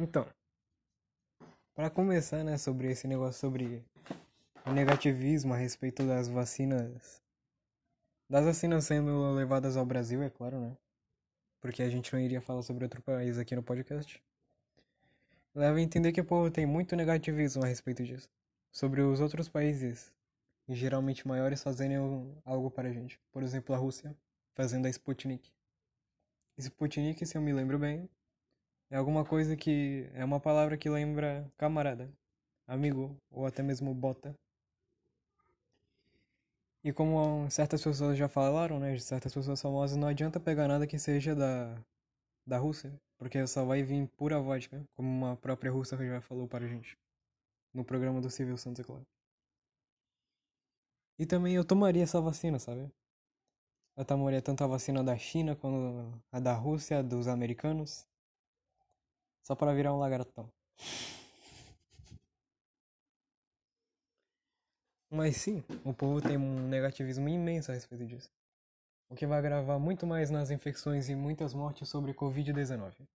Então, para começar, né, sobre esse negócio sobre o negativismo a respeito das vacinas, das vacinas sendo levadas ao Brasil, é claro, né? Porque a gente não iria falar sobre outro país aqui no podcast. Leva a entender que o povo tem muito negativismo a respeito disso. Sobre os outros países, geralmente maiores, fazendo algo para a gente. Por exemplo, a Rússia, fazendo a Sputnik. Sputnik, se eu me lembro bem, é alguma coisa que é uma palavra que lembra camarada, amigo ou até mesmo bota. E como certas pessoas já falaram, né, certas pessoas famosas, não adianta pegar nada que seja da da Rússia, porque só vai vir pura vodka, como uma própria russa já falou para a gente no programa do Civil Santa Clara. E também eu tomaria essa vacina, sabe? Eu tomaria tanto a vacina da China quanto a da Rússia, dos americanos. Só para virar um lagartão. Mas sim, o povo tem um negativismo imenso a respeito disso. O que vai agravar muito mais nas infecções e muitas mortes sobre Covid-19.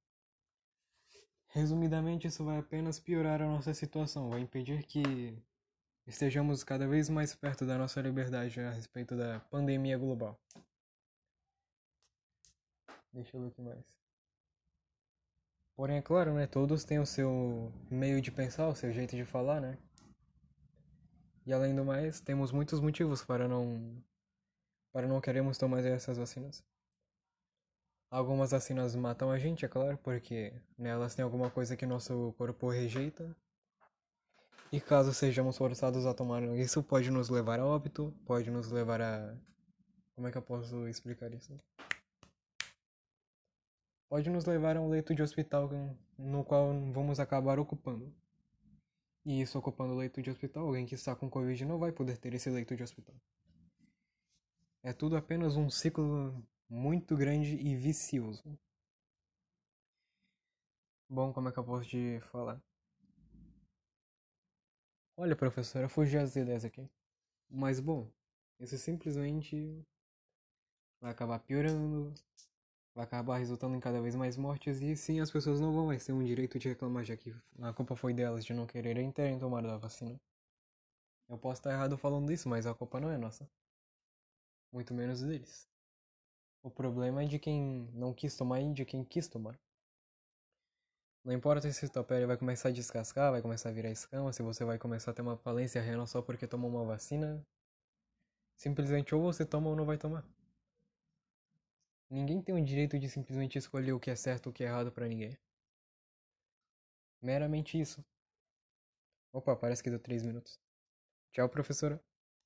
Resumidamente, isso vai apenas piorar a nossa situação, vai impedir que estejamos cada vez mais perto da nossa liberdade a respeito da pandemia global. Deixa eu ver o que mais. Porém, é claro, né? Todos têm o seu meio de pensar, o seu jeito de falar, né? E além do mais, temos muitos motivos para não para não queremos tomar essas vacinas. Algumas vacinas matam a gente, é claro, porque nelas tem alguma coisa que nosso corpo rejeita. E caso sejamos forçados a tomar isso, pode nos levar a óbito, pode nos levar a. Como é que eu posso explicar isso? Pode nos levar a um leito de hospital no qual vamos acabar ocupando. E isso ocupando o leito de hospital, alguém que está com Covid não vai poder ter esse leito de hospital. É tudo apenas um ciclo muito grande e vicioso. Bom, como é que eu posso te falar? Olha, professor, eu fugi as ideias aqui. Mas bom, isso simplesmente vai acabar piorando, vai acabar resultando em cada vez mais mortes e sim as pessoas não vão mais ter um direito de reclamar já que a culpa foi delas de não quererem terem tomado a vacina. Eu posso estar errado falando isso, mas a culpa não é nossa. Muito menos deles. O problema é de quem não quis tomar e de quem quis tomar. Não importa se tua pele vai começar a descascar, vai começar a virar escama, se você vai começar a ter uma falência renal só porque tomou uma vacina. Simplesmente ou você toma ou não vai tomar. Ninguém tem o direito de simplesmente escolher o que é certo ou o que é errado para ninguém. Meramente isso. Opa, parece que deu 3 minutos. Tchau, professora.